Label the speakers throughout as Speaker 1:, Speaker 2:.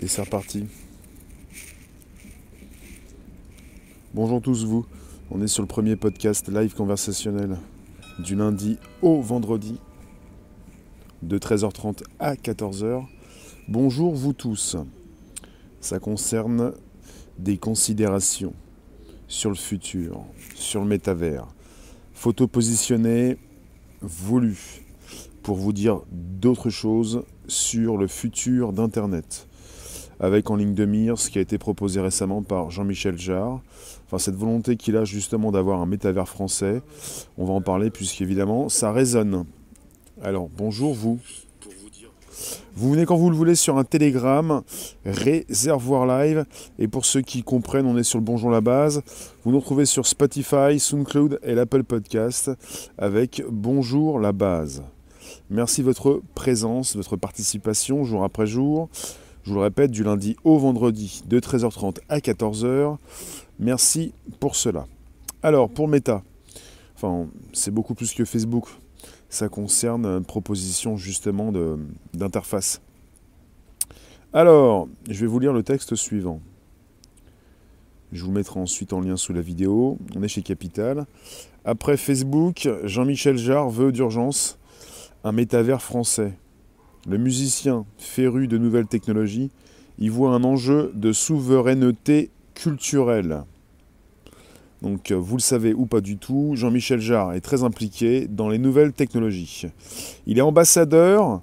Speaker 1: Et c'est reparti. Bonjour tous vous. On est sur le premier podcast live conversationnel du lundi au vendredi de 13h30 à 14h. Bonjour vous tous. Ça concerne des considérations sur le futur, sur le métavers. Photo positionnée voulue pour vous dire d'autres choses sur le futur d'Internet. Avec en ligne de mire ce qui a été proposé récemment par Jean-Michel Jarre. Enfin, cette volonté qu'il a justement d'avoir un métavers français. On va en parler puisqu'évidemment, ça résonne. Alors, bonjour vous. Vous venez quand vous le voulez sur un Telegram, Réservoir Live. Et pour ceux qui comprennent, on est sur le Bonjour la base. Vous nous retrouvez sur Spotify, SoundCloud et l'Apple Podcast avec Bonjour la base. Merci de votre présence, votre participation jour après jour. Je vous le répète, du lundi au vendredi de 13h30 à 14h. Merci pour cela. Alors, pour Meta, enfin, c'est beaucoup plus que Facebook. Ça concerne une proposition justement d'interface. Alors, je vais vous lire le texte suivant. Je vous mettrai ensuite en lien sous la vidéo. On est chez Capital. Après Facebook, Jean-Michel Jarre veut d'urgence un métavers français. Le musicien, féru de nouvelles technologies, y voit un enjeu de souveraineté culturelle. Donc euh, vous le savez ou pas du tout, Jean-Michel Jarre est très impliqué dans les nouvelles technologies. Il est ambassadeur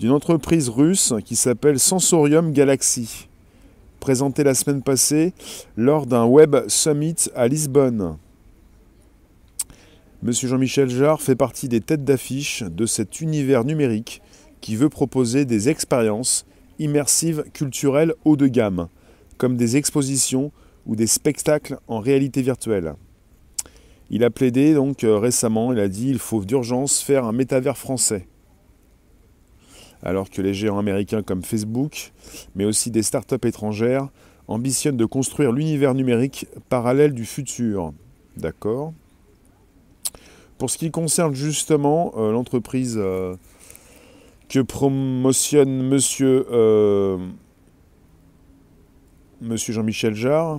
Speaker 1: d'une entreprise russe qui s'appelle Sensorium Galaxy, présentée la semaine passée lors d'un Web Summit à Lisbonne. Monsieur Jean-Michel Jarre fait partie des têtes d'affiche de cet univers numérique qui veut proposer des expériences immersives culturelles haut de gamme, comme des expositions ou des spectacles en réalité virtuelle. Il a plaidé donc euh, récemment, il a dit il faut d'urgence faire un métavers français. Alors que les géants américains comme Facebook, mais aussi des startups étrangères, ambitionnent de construire l'univers numérique parallèle du futur. D'accord? Pour ce qui concerne justement euh, l'entreprise euh, que promotionne monsieur, euh, monsieur Jean-Michel Jarre,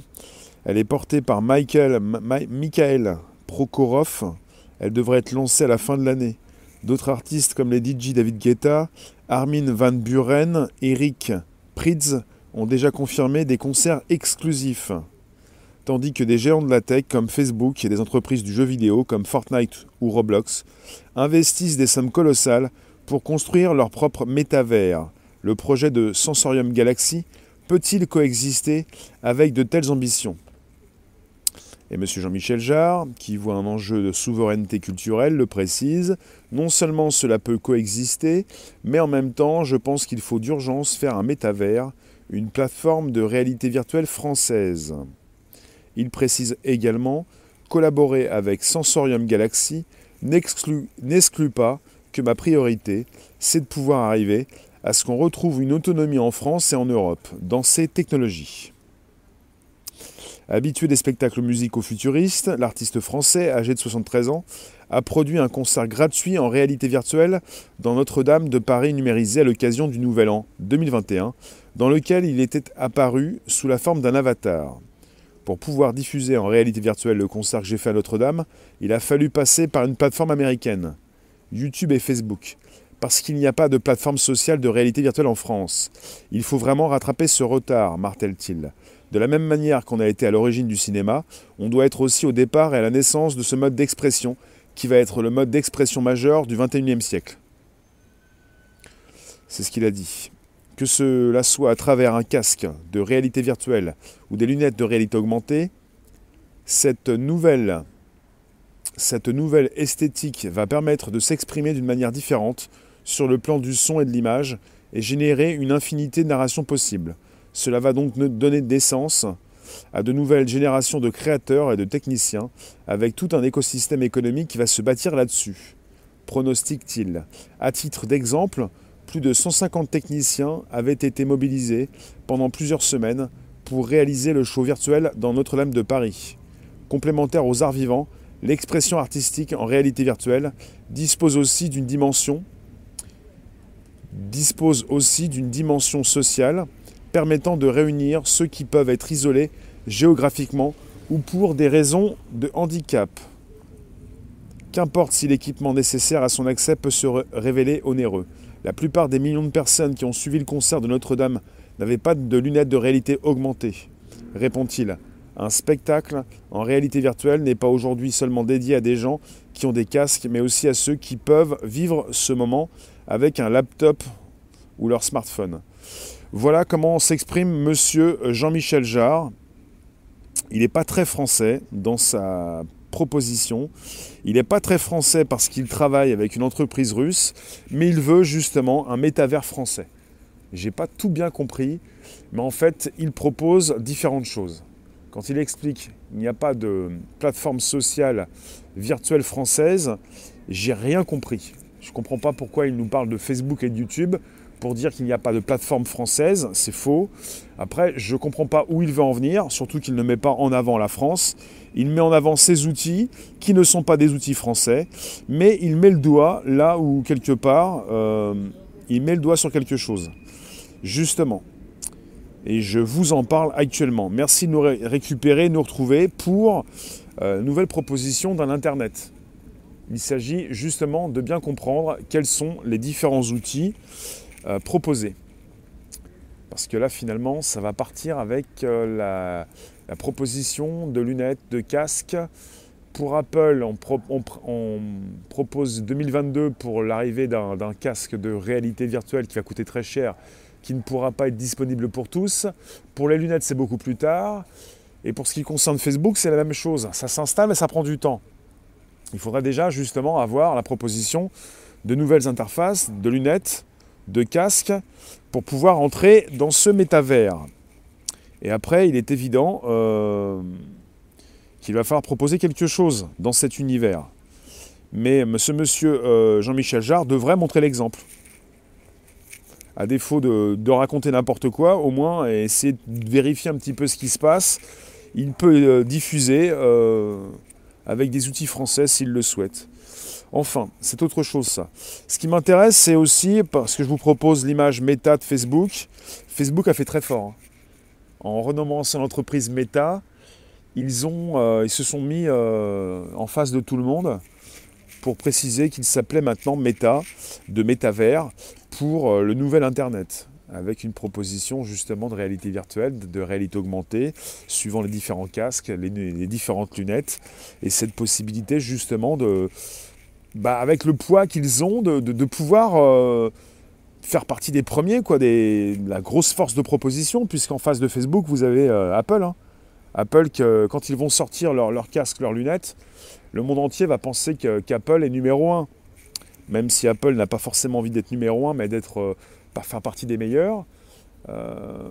Speaker 1: elle est portée par Michael, Michael Prokhorov. Elle devrait être lancée à la fin de l'année. D'autres artistes comme les DJ David Guetta, Armin Van Buren, Eric Prydz ont déjà confirmé des concerts exclusifs tandis que des géants de la tech comme Facebook et des entreprises du jeu vidéo comme Fortnite ou Roblox investissent des sommes colossales pour construire leur propre métavers. Le projet de Sensorium Galaxy peut-il coexister avec de telles ambitions? Et M. Jean-Michel Jarre, qui voit un enjeu de souveraineté culturelle, le précise, non seulement cela peut coexister, mais en même temps, je pense qu'il faut d'urgence faire un métavers, une plateforme de réalité virtuelle française. Il précise également collaborer avec Sensorium Galaxy n'exclut pas que ma priorité, c'est de pouvoir arriver à ce qu'on retrouve une autonomie en France et en Europe dans ces technologies. Habitué des spectacles musicaux futuristes, l'artiste français, âgé de 73 ans, a produit un concert gratuit en réalité virtuelle dans Notre-Dame de Paris numérisé à l'occasion du Nouvel An 2021, dans lequel il était apparu sous la forme d'un avatar. Pour pouvoir diffuser en réalité virtuelle le concert que j'ai fait à Notre-Dame, il a fallu passer par une plateforme américaine, YouTube et Facebook, parce qu'il n'y a pas de plateforme sociale de réalité virtuelle en France. Il faut vraiment rattraper ce retard, martèle-t-il. De la même manière qu'on a été à l'origine du cinéma, on doit être aussi au départ et à la naissance de ce mode d'expression qui va être le mode d'expression majeur du XXIe siècle. C'est ce qu'il a dit que cela soit à travers un casque de réalité virtuelle ou des lunettes de réalité augmentée, cette nouvelle, cette nouvelle esthétique va permettre de s'exprimer d'une manière différente sur le plan du son et de l'image et générer une infinité de narrations possibles. Cela va donc donner naissance à de nouvelles générations de créateurs et de techniciens avec tout un écosystème économique qui va se bâtir là-dessus, pronostique-t-il. À titre d'exemple, plus de 150 techniciens avaient été mobilisés pendant plusieurs semaines pour réaliser le show virtuel dans Notre-Dame de Paris. Complémentaire aux arts vivants, l'expression artistique en réalité virtuelle dispose aussi d'une dimension sociale permettant de réunir ceux qui peuvent être isolés géographiquement ou pour des raisons de handicap. Qu'importe si l'équipement nécessaire à son accès peut se révéler onéreux. La plupart des millions de personnes qui ont suivi le concert de Notre-Dame n'avaient pas de lunettes de réalité augmentée, répond-il. Un spectacle en réalité virtuelle n'est pas aujourd'hui seulement dédié à des gens qui ont des casques, mais aussi à ceux qui peuvent vivre ce moment avec un laptop ou leur smartphone. Voilà comment s'exprime monsieur Jean-Michel Jarre. Il n'est pas très français dans sa proposition. Il n'est pas très français parce qu'il travaille avec une entreprise russe, mais il veut justement un métavers français. J'ai pas tout bien compris, mais en fait, il propose différentes choses. Quand il explique qu'il n'y a pas de plateforme sociale virtuelle française, j'ai rien compris. Je ne comprends pas pourquoi il nous parle de Facebook et de YouTube pour dire qu'il n'y a pas de plateforme française, c'est faux. Après, je ne comprends pas où il veut en venir, surtout qu'il ne met pas en avant la France. Il met en avant ses outils qui ne sont pas des outils français, mais il met le doigt là où quelque part, euh, il met le doigt sur quelque chose. Justement. Et je vous en parle actuellement. Merci de nous récupérer, nous retrouver pour euh, nouvelle proposition d'un Internet. Il s'agit justement de bien comprendre quels sont les différents outils euh, proposés. Parce que là, finalement, ça va partir avec euh, la, proposition de lunettes, de casques. Pour Apple, on, on propose 2022 pour l'arrivée d'un casque de réalité virtuelle qui va coûter très cher, qui ne pourra pas être disponible pour tous. Pour les lunettes, c'est beaucoup plus tard. Et pour ce qui concerne Facebook, c'est la même chose. Ça s'installe, mais ça prend du temps. Il faudra déjà justement avoir la proposition de nouvelles interfaces, de lunettes, de casques, pour pouvoir entrer dans ce métavers. Et après, il est évident euh, qu'il va falloir proposer quelque chose dans cet univers. Mais ce monsieur euh, Jean-Michel Jarre devrait montrer l'exemple. À défaut de, raconter n'importe quoi, au moins essayer de vérifier un petit peu ce qui se passe. Il peut euh, diffuser avec des outils français s'il le souhaite. Enfin, c'est autre chose ça. Ce qui m'intéresse, c'est aussi, parce que je vous propose l'image Meta de Facebook, Facebook a fait très fort. Hein. En renommant son entreprise Meta, ils, ont, euh, ils se sont mis euh, en face de tout le monde pour préciser qu'il s'appelait maintenant Meta, de métavers, pour euh, le nouvel Internet avec une proposition justement de réalité virtuelle, de réalité augmentée, suivant les différents casques, les, différentes lunettes, et cette possibilité justement de, bah, avec le poids qu'ils ont, de, pouvoir euh, faire partie des premiers, quoi, des, la grosse force de proposition, puisqu'en face de Facebook, vous avez euh, Apple. Hein. Apple, que, quand ils vont sortir leurs leur casques, leurs lunettes, le monde entier va penser qu'Apple est numéro un. Même si Apple n'a pas forcément envie d'être numéro un, mais d'être euh, faire partie des meilleurs. Euh,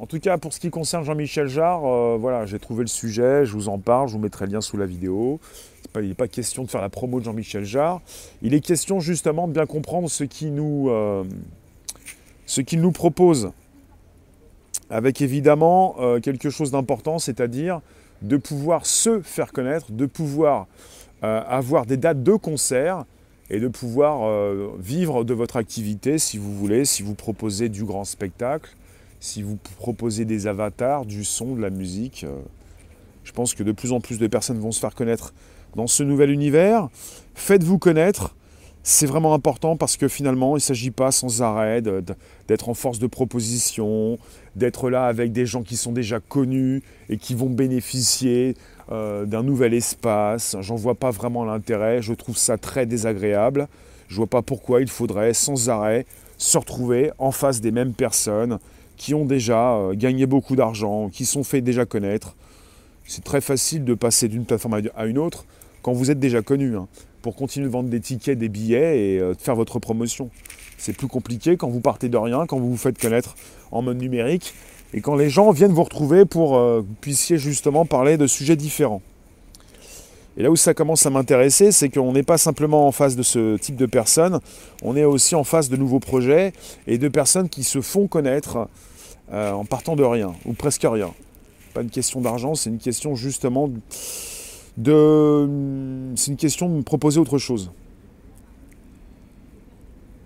Speaker 1: en tout cas, pour ce qui concerne Jean-Michel Jarre, euh, voilà, j'ai trouvé le sujet, je vous en parle, je vous mettrai le lien sous la vidéo. il n'est pas question de faire la promo de Jean-Michel Jarre. Il est question justement de bien comprendre ce qu'il euh, nous propose. Avec évidemment quelque chose d'important, c'est-à-dire de pouvoir se faire connaître, de pouvoir avoir des dates de concert et de pouvoir euh, vivre de votre activité si vous voulez, si vous proposez du grand spectacle, si vous proposez des avatars, du son, de la musique. Euh, je pense que de plus en plus de personnes vont se faire connaître dans ce nouvel univers. Faites-vous connaître. C'est vraiment important parce que finalement, il ne s'agit pas sans arrêt d'être en force de proposition, d'être là avec des gens qui sont déjà connus et qui vont bénéficier euh, d'un nouvel espace. J'en vois pas vraiment l'intérêt. Je trouve ça très désagréable. Je vois pas pourquoi il faudrait sans arrêt se retrouver en face des mêmes personnes qui ont déjà euh, gagné beaucoup d'argent, qui sont fait déjà connaître. C'est très facile de passer d'une plateforme à une autre quand vous êtes déjà connu, hein, pour continuer de vendre des tickets, des billets et euh, de faire votre promotion. C'est plus compliqué quand vous partez de rien, quand vous vous faites connaître en mode numérique et quand les gens viennent vous retrouver pour euh, que vous puissiez justement parler de sujets différents. Et là où ça commence à m'intéresser, c'est qu'on n'est pas simplement en face de ce type de personnes, on est aussi en face de nouveaux projets et de personnes qui se font connaître euh, en partant de rien, ou presque rien. Pas une question d'argent, c'est une question justement de... C'est une question de me proposer autre chose.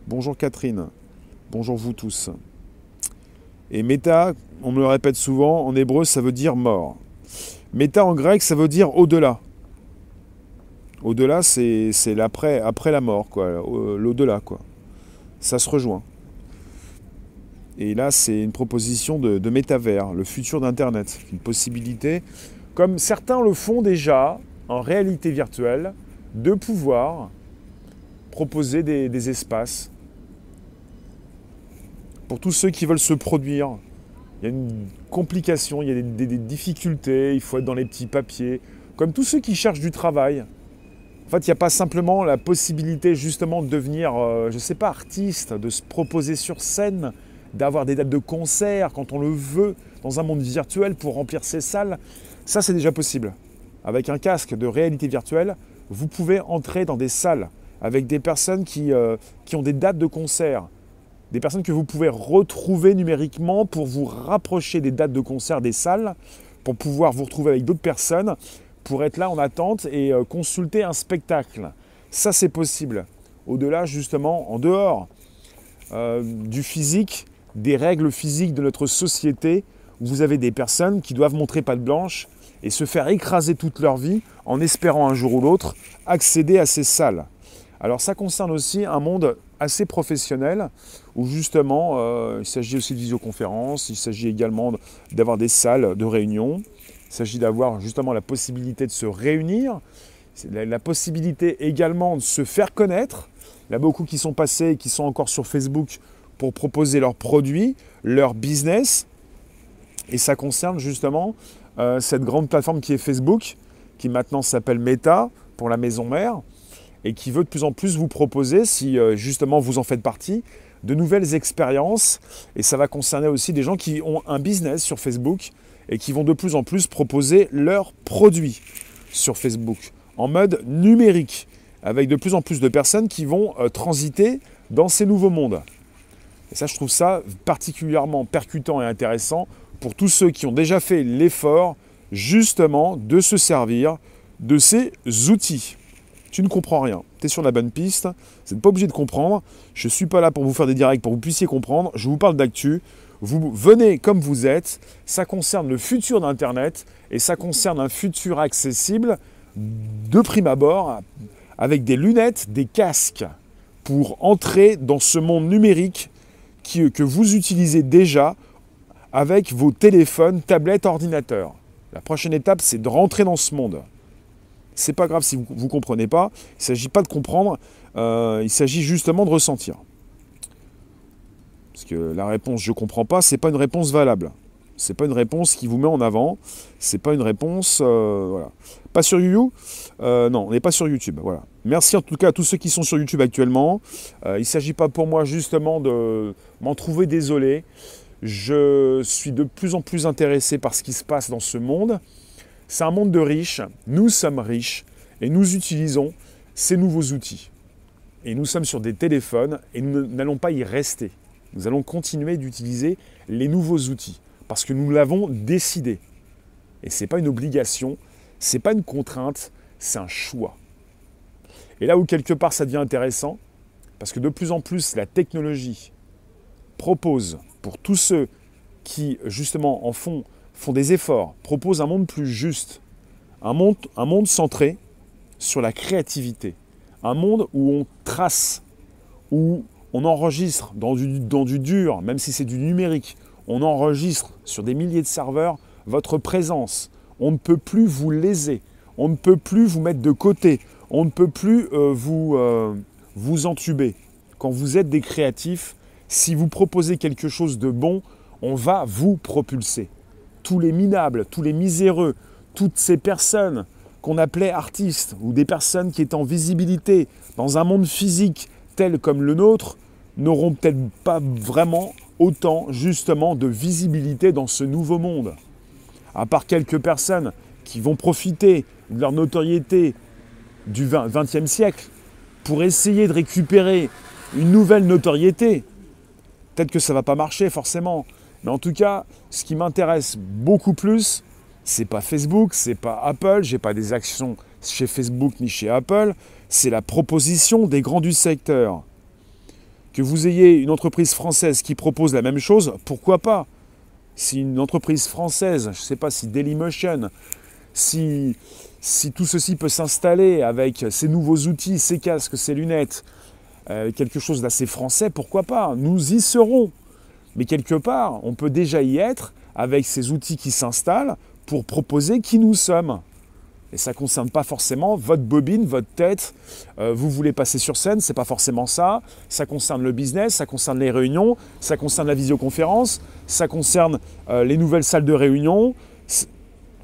Speaker 1: Bonjour Catherine, bonjour vous tous. Et méta, on me le répète souvent, en hébreu, ça veut dire mort. Méta en grec, ça veut dire au-delà. Au-delà, c'est l'après, après la mort, quoi. L'au-delà, quoi. Ça se rejoint. Et là, c'est une proposition de, de métavers, le futur d'Internet. Une possibilité, comme certains le font déjà en réalité virtuelle, de pouvoir proposer des, espaces pour tous ceux qui veulent se produire. Il y a une complication, il y a des, difficultés, il faut être dans les petits papiers, comme tous ceux qui cherchent du travail. En fait, il n'y a pas simplement la possibilité justement de devenir, euh, je ne sais pas, artiste, de se proposer sur scène, d'avoir des dates de concert quand on le veut dans un monde virtuel pour remplir ses salles. Ça, c'est déjà possible. Avec un casque de réalité virtuelle, vous pouvez entrer dans des salles avec des personnes qui, euh, qui ont des dates de concert, des personnes que vous pouvez retrouver numériquement pour vous rapprocher des dates de concert des salles, pour pouvoir vous retrouver avec d'autres personnes, pour être là en attente et euh, consulter un spectacle. Ça, c'est possible. Au-delà, justement, en dehors euh, du physique, des règles physiques de notre société, où vous avez des personnes qui doivent montrer patte blanche et se faire écraser toute leur vie en espérant un jour ou l'autre accéder à ces salles. Alors ça concerne aussi un monde assez professionnel où justement euh, il s'agit aussi de visioconférence, il s'agit également d'avoir des salles de réunion, il s'agit d'avoir justement la possibilité de se réunir, la, la possibilité également de se faire connaître. Il y a beaucoup qui sont passés et qui sont encore sur Facebook pour proposer leurs produits, leur business. Et ça concerne justement euh, cette grande plateforme qui est Facebook, qui maintenant s'appelle Meta pour la maison mère, et qui veut de plus en plus vous proposer, si euh, justement vous en faites partie, de nouvelles expériences. Et ça va concerner aussi des gens qui ont un business sur Facebook et qui vont de plus en plus proposer leurs produits sur Facebook en mode numérique, avec de plus en plus de personnes qui vont euh, transiter dans ces nouveaux mondes. Et ça, je trouve ça particulièrement percutant et intéressant pour tous ceux qui ont déjà fait l'effort justement de se servir de ces outils. Tu ne comprends rien, tu es sur la bonne piste, vous n'êtes pas obligé de comprendre, je ne suis pas là pour vous faire des directs pour que vous puissiez comprendre, je vous parle d'actu, vous venez comme vous êtes, ça concerne le futur d'Internet et ça concerne un futur accessible de prime abord avec des lunettes, des casques pour entrer dans ce monde numérique que vous utilisez déjà avec vos téléphones, tablettes, ordinateurs. La prochaine étape, c'est de rentrer dans ce monde. C'est pas grave si vous ne comprenez pas. Il ne s'agit pas de comprendre, euh, il s'agit justement de ressentir. Parce que la réponse je comprends pas, c'est pas une réponse valable. C'est pas une réponse qui vous met en avant. C'est pas une réponse. Euh, voilà. Pas sur YouTube euh, Non, on n'est pas sur YouTube. Voilà. Merci en tout cas à tous ceux qui sont sur YouTube actuellement. il ne s'agit pas pour moi justement de m'en trouver désolé. Je suis de plus en plus intéressé par ce qui se passe dans ce monde. C'est un monde de riches. Nous sommes riches et nous utilisons ces nouveaux outils. Et nous sommes sur des téléphones et nous n'allons pas y rester. Nous allons continuer d'utiliser les nouveaux outils parce que nous l'avons décidé. Et ce n'est pas une obligation, ce n'est pas une contrainte, c'est un choix. Et là où quelque part ça devient intéressant, parce que de plus en plus la technologie propose pour tous ceux qui justement en font, font des efforts, proposent un monde plus juste, un monde, un monde centré sur la créativité, un monde où on trace, où on enregistre dans du, dans du dur, même si c'est du numérique, on enregistre sur des milliers de serveurs votre présence. On ne peut plus vous léser, on ne peut plus vous mettre de côté, on ne peut plus euh, vous, euh, vous entuber. Quand vous êtes des créatifs, si vous proposez quelque chose de bon, on va vous propulser. Tous les minables, tous les miséreux, toutes ces personnes qu'on appelait artistes ou des personnes qui étaient en visibilité dans un monde physique tel comme le nôtre n'auront peut-être pas vraiment autant justement de visibilité dans ce nouveau monde. À part quelques personnes qui vont profiter de leur notoriété du XXe siècle pour essayer de récupérer une nouvelle notoriété, Peut-être que ça ne va pas marcher forcément. Mais en tout cas, ce qui m'intéresse beaucoup plus, c'est pas Facebook, c'est pas Apple, j'ai pas des actions chez Facebook ni chez Apple, c'est la proposition des grands du secteur. Que vous ayez une entreprise française qui propose la même chose, pourquoi pas? Si une entreprise française, je ne sais pas si Dailymotion, si, tout ceci peut s'installer avec ces nouveaux outils, ces casques, ces lunettes, euh, quelque chose d'assez français, pourquoi pas? Nous y serons. Mais quelque part, on peut déjà y être avec ces outils qui s'installent pour proposer qui nous sommes. Et ça ne concerne pas forcément votre bobine, votre tête. Euh, vous voulez passer sur scène, c'est pas forcément ça. Ça concerne le business, ça concerne les réunions, ça concerne la visioconférence, ça concerne euh, les nouvelles salles de réunion.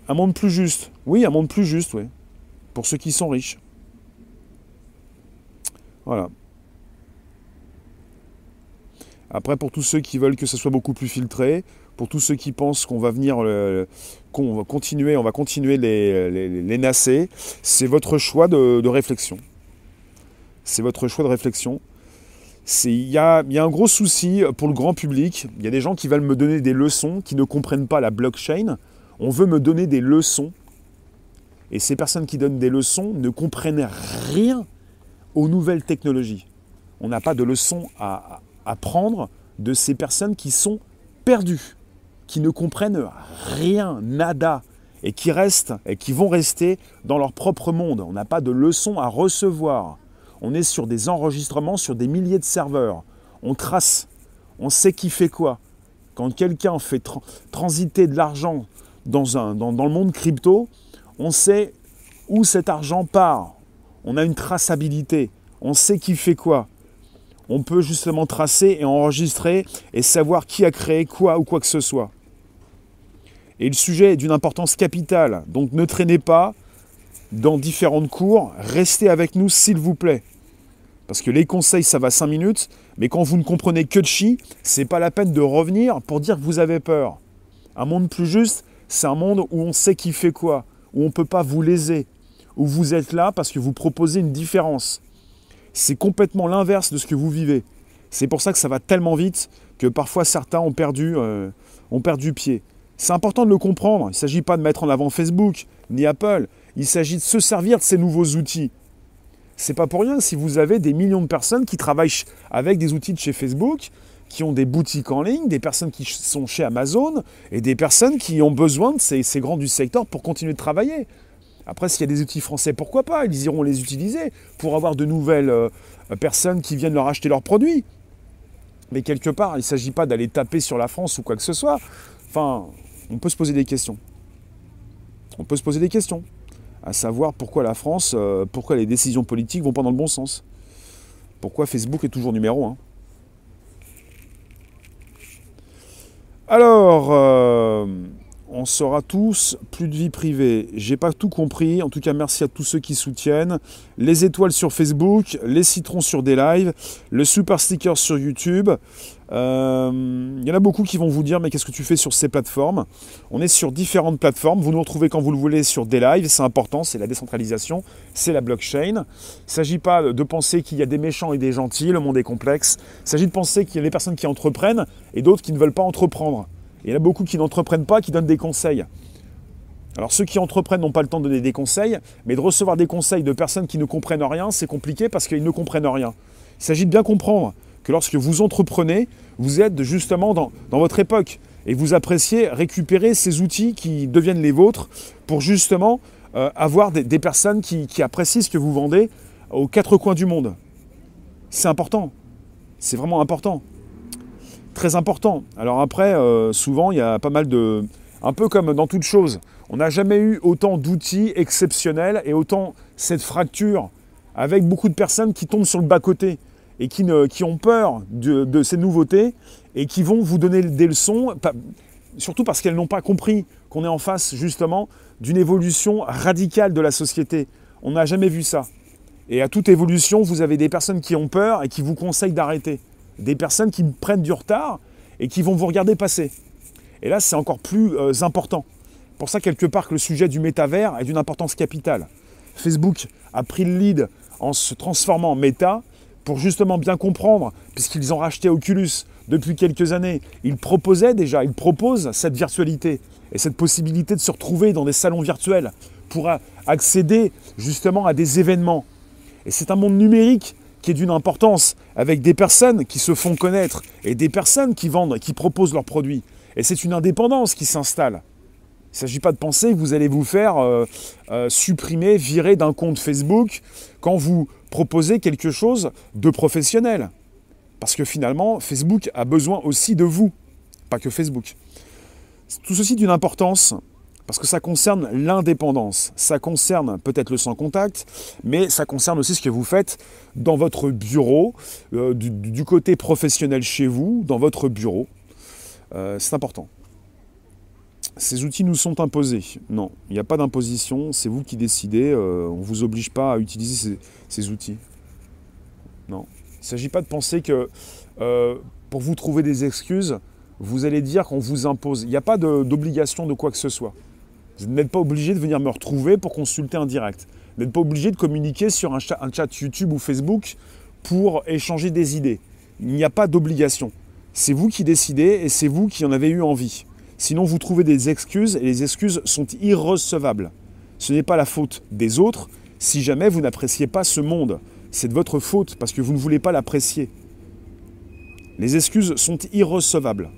Speaker 1: Un monde plus juste. Oui, un monde plus juste, oui. Pour ceux qui sont riches. Voilà. Après, pour tous ceux qui veulent que ce soit beaucoup plus filtré, pour tous ceux qui pensent qu'on va venir, qu'on va continuer, on va continuer les, les, nasser, c'est votre choix de, réflexion. C'est votre choix de réflexion. Il y y a, un gros souci pour le grand public. Il y a des gens qui veulent me donner des leçons, qui ne comprennent pas la blockchain. On veut me donner des leçons. Et ces personnes qui donnent des leçons ne comprennent rien aux nouvelles technologies. On n'a pas de leçons à, à prendre de ces personnes qui sont perdues qui ne comprennent rien, nada, et qui restent et qui vont rester dans leur propre monde. On n'a pas de leçons à recevoir. On est sur des enregistrements sur des milliers de serveurs. On trace, on sait qui fait quoi. Quand quelqu'un fait transiter de l'argent dans, un, dans, dans le monde crypto, on sait où cet argent part. On a une traçabilité. On sait qui fait quoi. On peut justement tracer et enregistrer et savoir qui a créé quoi ou quoi que ce soit. Et le sujet est d'une importance capitale. Donc ne traînez pas dans différentes cours. Restez avec nous, s'il vous plaît. Parce que les conseils, ça va 5 minutes. Mais quand vous ne comprenez que de chi, c'est pas la peine de revenir pour dire que vous avez peur. Un monde plus juste, c'est un monde où on sait qui fait quoi, où on ne peut pas vous léser, où vous êtes là parce que vous proposez une différence. C'est complètement l'inverse de ce que vous vivez. C'est pour ça que ça va tellement vite que parfois certains ont perdu, euh, pied. C'est important de le comprendre. Il ne s'agit pas de mettre en avant Facebook ni Apple. Il s'agit de se servir de ces nouveaux outils. C'est pas pour rien si vous avez des millions de personnes qui travaillent avec des outils de chez Facebook, qui ont des boutiques en ligne, des personnes qui sont chez Amazon et des personnes qui ont besoin de ces, grands du secteur pour continuer de travailler. Après, s'il y a des outils français, pourquoi pas? Ils iront les utiliser pour avoir de nouvelles euh, personnes qui viennent leur acheter leurs produits. Mais quelque part, il ne s'agit pas d'aller taper sur la France ou quoi que ce soit. Enfin, on peut se poser des questions. On peut se poser des questions. À savoir pourquoi la France, euh, pourquoi les décisions politiques vont pas dans le bon sens. Pourquoi Facebook est toujours numéro un. Alors, euh, on sera tous plus de vie privée. J'ai pas tout compris. En tout cas, merci à tous ceux qui soutiennent. Les étoiles sur Facebook, les citrons sur des lives, le super sticker sur YouTube. Il euh, y en a beaucoup qui vont vous dire mais qu'est-ce que tu fais sur ces plateformes? On est sur différentes plateformes. Vous nous retrouvez quand vous le voulez sur des lives. C'est important, c'est la décentralisation, c'est la blockchain. Il ne s'agit pas de penser qu'il y a des méchants et des gentils. Le monde est complexe. Il s'agit de penser qu'il y a des personnes qui entreprennent et d'autres qui ne veulent pas entreprendre. Il y en a beaucoup qui n'entreprennent pas, qui donnent des conseils. Alors ceux qui entreprennent n'ont pas le temps de donner des conseils, mais de recevoir des conseils de personnes qui ne comprennent rien, c'est compliqué parce qu'ils ne comprennent rien. Il s'agit de bien comprendre que lorsque vous entreprenez, vous êtes justement dans, votre époque et vous appréciez récupérer ces outils qui deviennent les vôtres pour justement euh, avoir des, personnes qui, qui apprécient ce que vous vendez aux quatre coins du monde. C'est important. C'est vraiment important très important. Alors après, euh, souvent, il y a pas mal de... Un peu comme dans toute chose, on n'a jamais eu autant d'outils exceptionnels et autant cette fracture avec beaucoup de personnes qui tombent sur le bas-côté et qui, ne, qui ont peur de, ces nouveautés et qui vont vous donner des leçons, surtout parce qu'elles n'ont pas compris qu'on est en face justement d'une évolution radicale de la société. On n'a jamais vu ça. Et à toute évolution, vous avez des personnes qui ont peur et qui vous conseillent d'arrêter des personnes qui prennent du retard et qui vont vous regarder passer. Et là, c'est encore plus euh, important. Pour ça, quelque part, que le sujet du métavers est d'une importance capitale. Facebook a pris le lead en se transformant en méta pour justement bien comprendre, puisqu'ils ont racheté Oculus depuis quelques années. Ils proposaient déjà, ils proposent cette virtualité et cette possibilité de se retrouver dans des salons virtuels pour accéder justement à des événements. Et c'est un monde numérique est d'une importance, avec des personnes qui se font connaître et des personnes qui vendent, qui proposent leurs produits. Et c'est une indépendance qui s'installe. Il ne s'agit pas de penser que vous allez vous faire euh, euh, supprimer, virer d'un compte Facebook quand vous proposez quelque chose de professionnel. Parce que finalement, Facebook a besoin aussi de vous, pas que Facebook. Tout ceci d'une importance, parce que ça concerne l'indépendance, ça concerne peut-être le sans contact, mais ça concerne aussi ce que vous faites dans votre bureau, euh, du, côté professionnel chez vous, dans votre bureau. c'est important. Ces outils nous sont imposés. Non, il n'y a pas d'imposition, c'est vous qui décidez, euh, on ne vous oblige pas à utiliser ces, outils. Non. Il ne s'agit pas de penser que euh, pour vous trouver des excuses, vous allez dire qu'on vous impose. Il n'y a pas d'obligation de, quoi que ce soit. Vous n'êtes pas obligé de venir me retrouver pour consulter un direct. Vous n'êtes pas obligé de communiquer sur un un chat YouTube ou Facebook pour échanger des idées. Il n'y a pas d'obligation. C'est vous qui décidez et c'est vous qui en avez eu envie. Sinon, vous trouvez des excuses et les excuses sont irrecevables. Ce n'est pas la faute des autres si jamais vous n'appréciez pas ce monde. C'est de votre faute parce que vous ne voulez pas l'apprécier. Les excuses sont irrecevables.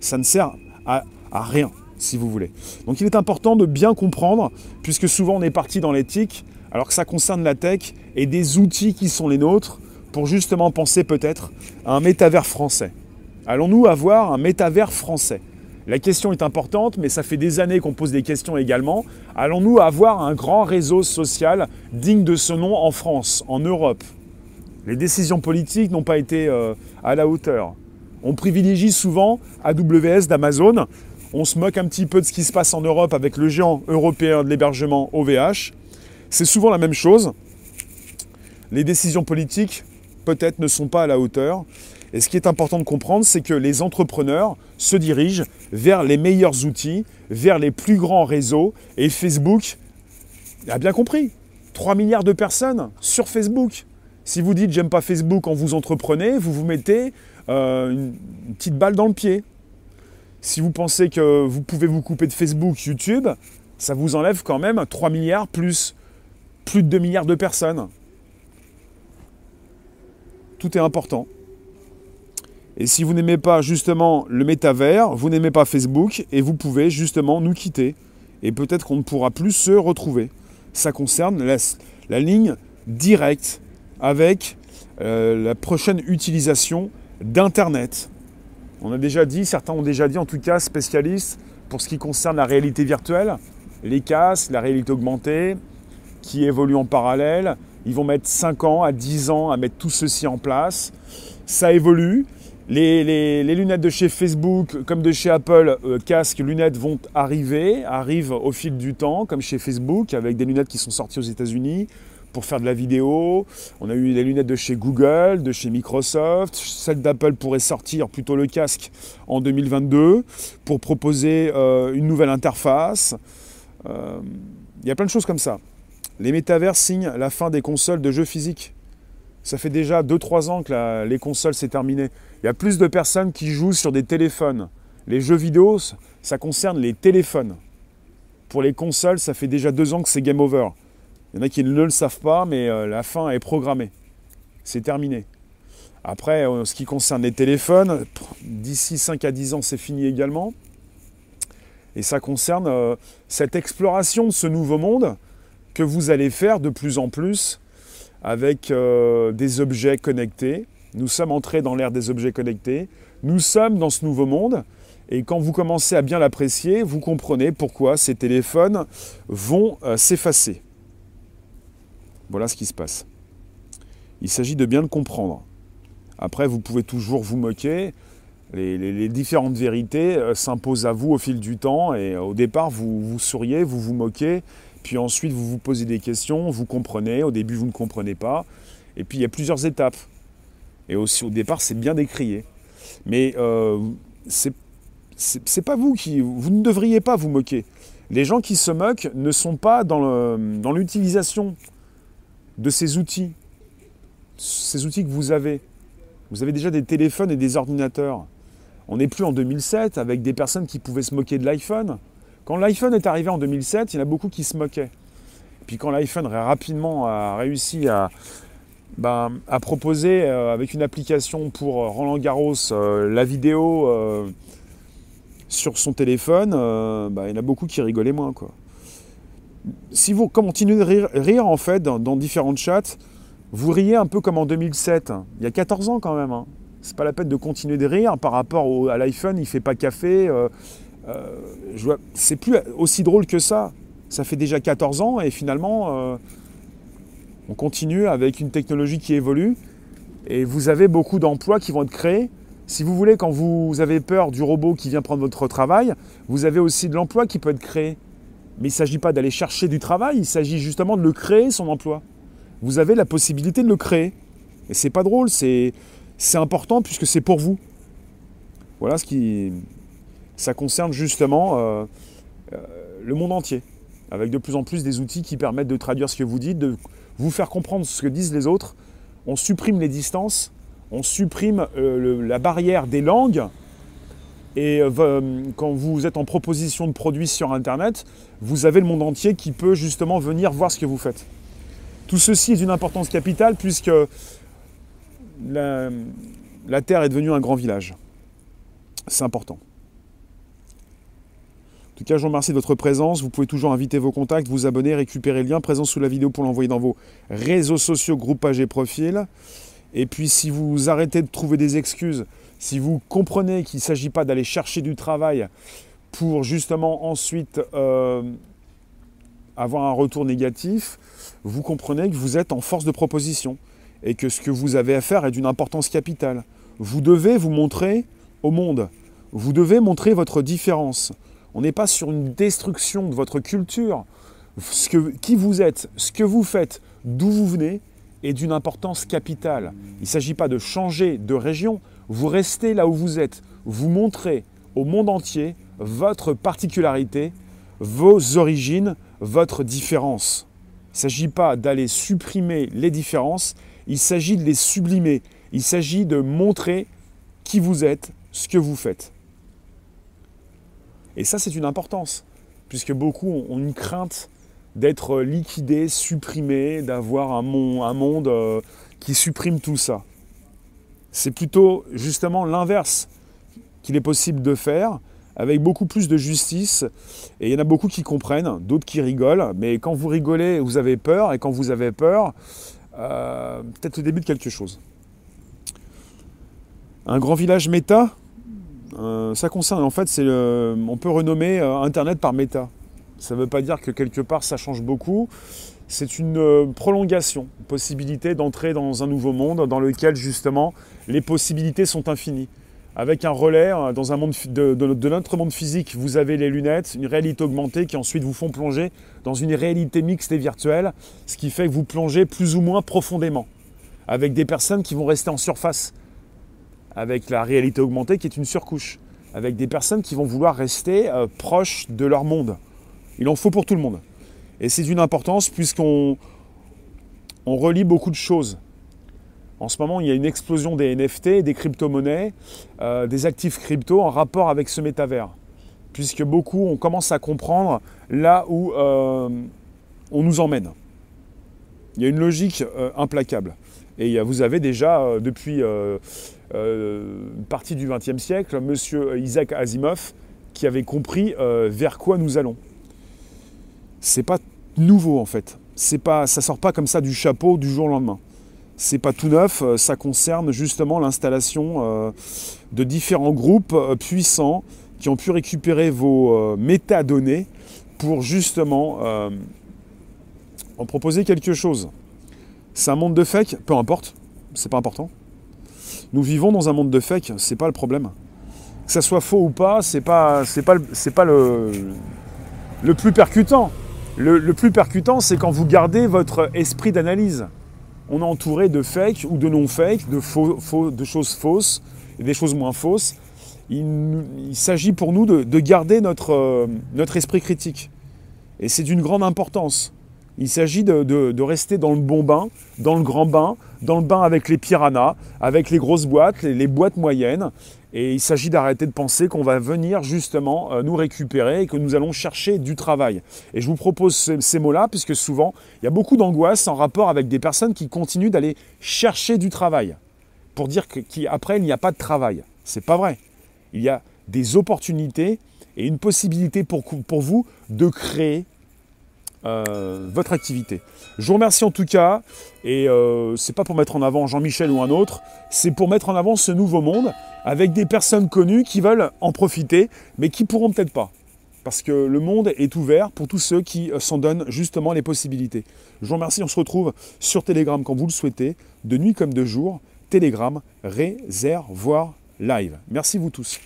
Speaker 1: Ça ne sert à, rien, si vous voulez. Donc il est important de bien comprendre, puisque souvent on est parti dans l'éthique, alors que ça concerne la tech et des outils qui sont les nôtres, pour justement penser peut-être à un métavers français. Allons-nous avoir un métavers français? La question est importante, mais ça fait des années qu'on pose des questions également. Allons-nous avoir un grand réseau social digne de ce nom en France, en Europe? Les décisions politiques n'ont pas été euh, à la hauteur. On privilégie souvent AWS d'Amazon. On se moque un petit peu de ce qui se passe en Europe avec le géant européen de l'hébergement OVH. C'est souvent la même chose. Les décisions politiques, peut-être, ne sont pas à la hauteur. Et ce qui est important de comprendre, c'est que les entrepreneurs se dirigent vers les meilleurs outils, vers les plus grands réseaux. Et Facebook a bien compris. 3 milliards de personnes sur Facebook. Si vous dites j'aime pas Facebook quand vous entreprenez, vous vous mettez euh, une petite balle dans le pied. Si vous pensez que vous pouvez vous couper de Facebook, YouTube, ça vous enlève quand même 3 milliards plus plus de 2 milliards de personnes. Tout est important. Et si vous n'aimez pas justement le métavers, vous n'aimez pas Facebook, et vous pouvez justement nous quitter. Et peut-être qu'on ne pourra plus se retrouver. Ça concerne la, ligne directe avec euh, la prochaine utilisation d'Internet. On a déjà dit, certains ont déjà dit, en tout cas spécialistes, pour ce qui concerne la réalité virtuelle, les casques, la réalité augmentée, qui évoluent en parallèle. Ils vont mettre 5 ans à 10 ans à mettre tout ceci en place. Ça évolue. Les, lunettes de chez Facebook, comme de chez Apple, euh, casques, lunettes vont arriver, arrivent au fil du temps, comme chez Facebook, avec des lunettes qui sont sorties aux États-Unis pour faire de la vidéo. On a eu les lunettes de chez Google, de chez Microsoft. Celle d'Apple pourrait sortir, plutôt le casque, en 2022 pour proposer euh, une nouvelle interface. Euh, il y a plein de choses comme ça. Les métavers signent la fin des consoles de jeux physiques. Ça fait déjà 2-3 ans que les consoles c'est terminé. Il y a plus de personnes qui jouent sur des téléphones. Les jeux vidéo, ça concerne les téléphones. Pour les consoles, ça fait déjà 2 ans que c'est game over. Il y en a qui ne le savent pas, mais euh, la fin est programmée. C'est terminé. Après, en ce qui concerne les téléphones, d'ici 5 à 10 ans, c'est fini également. Et ça concerne euh, cette exploration de ce nouveau monde que vous allez faire de plus en plus avec euh, des objets connectés. Nous sommes entrés dans l'ère des objets connectés. Nous sommes dans ce nouveau monde. Et quand vous commencez à bien l'apprécier, vous comprenez pourquoi ces téléphones vont euh, s'effacer. Voilà ce qui se passe. Il s'agit de bien le comprendre. Après, vous pouvez toujours vous moquer. Les, différentes vérités euh, s'imposent à vous au fil du temps. Et au départ, vous, vous souriez, vous vous moquez. Puis ensuite, vous vous posez des questions, vous comprenez. Au début, vous ne comprenez pas. Et puis, il y a plusieurs étapes. Et aussi, au départ, c'est bien décrié. Mais euh, c'est pas vous qui. Vous ne devriez pas vous moquer. Les gens qui se moquent ne sont pas dans l'utilisation de ces outils. Ces outils que vous avez. Vous avez déjà des téléphones et des ordinateurs. On n'est plus en 2007 avec des personnes qui pouvaient se moquer de l'iPhone. Quand l'iPhone est arrivé en 2007, il y en a beaucoup qui se moquaient. Puis quand l'iPhone rapidement a réussi à, ben, proposer euh, avec une application pour euh, Roland Garros euh, la vidéo sur son téléphone, bah, il y en a beaucoup qui rigolaient moins. Quoi. Si vous continuez de rire, en fait dans, différentes chats, vous riez un peu comme en 2007, il y a 14 ans quand même. Hein. C'est pas la peine de continuer de rire par rapport à l'iPhone, il fait pas café. Euh, euh, c'est plus aussi drôle que ça. Ça fait déjà 14 ans et finalement, on continue avec une technologie qui évolue et vous avez beaucoup d'emplois qui vont être créés si vous voulez, quand vous avez peur du robot qui vient prendre votre travail, vous avez aussi de l'emploi qui peut être créé. Mais il ne s'agit pas d'aller chercher du travail, il s'agit justement de le créer, son emploi. Vous avez la possibilité de le créer. Et c'est pas drôle, c'est important puisque c'est pour vous. Voilà ce qui. Ça concerne justement euh, euh, le monde entier, avec de plus en plus des outils qui permettent de traduire ce que vous dites, de vous faire comprendre ce que disent les autres. On supprime les distances, on supprime euh, la barrière des langues. Et euh, quand vous êtes en proposition de produits sur Internet, vous avez le monde entier qui peut justement venir voir ce que vous faites. Tout ceci est d'une importance capitale puisque la, Terre est devenue un grand village. C'est important. En tout cas, je vous remercie de votre présence. Vous pouvez toujours inviter vos contacts, vous abonner, récupérer le lien présent sous la vidéo pour l'envoyer dans vos réseaux sociaux, groupes, pages et profils. Et puis si vous arrêtez de trouver des excuses, si vous comprenez qu'il ne s'agit pas d'aller chercher du travail pour justement ensuite euh, avoir un retour négatif, vous comprenez que vous êtes en force de proposition et que ce que vous avez à faire est d'une importance capitale. Vous devez vous montrer au monde. Vous devez montrer votre différence. On n'est pas sur une destruction de votre culture. Ce que, qui vous êtes, ce que vous faites, d'où vous venez, est d'une importance capitale. Il ne s'agit pas de changer de région, vous restez là où vous êtes, vous montrez au monde entier votre particularité, vos origines, votre différence. Il ne s'agit pas d'aller supprimer les différences, il s'agit de les sublimer, il s'agit de montrer qui vous êtes, ce que vous faites. Et ça, c'est une importance, puisque beaucoup ont une crainte d'être liquidé, supprimé, d'avoir un, monde, euh, qui supprime tout ça. C'est plutôt justement l'inverse qu'il est possible de faire avec beaucoup plus de justice. Et il y en a beaucoup qui comprennent, d'autres qui rigolent. Mais quand vous rigolez, vous avez peur. Et quand vous avez peur, euh, peut-être le début de quelque chose. Un grand village méta, euh, ça concerne en fait, c'est on peut renommer Internet par méta. Ça ne veut pas dire que quelque part ça change beaucoup. C'est une euh, prolongation, une possibilité d'entrer dans un nouveau monde dans lequel justement les possibilités sont infinies. Avec un relais, euh, dans un monde de, notre monde physique, vous avez les lunettes, une réalité augmentée qui ensuite vous font plonger dans une réalité mixte et virtuelle, ce qui fait que vous plongez plus ou moins profondément, avec des personnes qui vont rester en surface, avec la réalité augmentée qui est une surcouche, avec des personnes qui vont vouloir rester euh, proches de leur monde. Il en faut pour tout le monde. Et c'est d'une importance puisqu'on on relie beaucoup de choses. En ce moment, il y a une explosion des NFT, des crypto-monnaies, euh, des actifs crypto en rapport avec ce métavers. Puisque beaucoup, on commence à comprendre là où euh, on nous emmène. Il y a une logique euh, implacable. Et vous avez déjà, depuis une partie du XXe siècle, M. Isaac Asimov qui avait compris vers quoi nous allons c'est pas nouveau en fait. C'est pas, ça sort pas comme ça du chapeau du jour au lendemain. C'est pas tout neuf, euh, ça concerne justement l'installation euh, de différents groupes euh, puissants qui ont pu récupérer vos métadonnées pour justement en proposer quelque chose. C'est un monde de fake, peu importe, c'est pas important. Nous vivons dans un monde de fake, c'est pas le problème. Que ça soit faux ou pas, c'est pas, pas, le plus percutant. Le, plus percutant, c'est quand vous gardez votre esprit d'analyse. On est entouré de fake ou de non-fake, de, de choses fausses et des choses moins fausses. Il, s'agit pour nous de, garder notre, euh, notre esprit critique. Et c'est d'une grande importance. Il s'agit de, de, rester dans le bon bain, dans le grand bain, dans le bain avec les piranhas, avec les grosses boîtes, les boîtes moyennes, et il s'agit d'arrêter de penser qu'on va venir justement euh, nous récupérer et que nous allons chercher du travail. Et je vous propose ces, mots-là, puisque souvent, il y a beaucoup d'angoisse en rapport avec des personnes qui continuent d'aller chercher du travail. Pour dire qu'après, il n'y a pas de travail. C'est pas vrai. Il y a des opportunités et une possibilité pour, pour vous de créer euh, votre activité. Je vous remercie en tout cas, et euh, c'est pas pour mettre en avant Jean-Michel ou un autre, c'est pour mettre en avant ce nouveau monde avec des personnes connues qui veulent en profiter, mais qui pourront peut-être pas. Parce que le monde est ouvert pour tous ceux qui euh, s'en donnent justement les possibilités. Je vous remercie, on se retrouve sur Telegram quand vous le souhaitez, de nuit comme de jour. Telegram, réservoir live. Merci vous tous.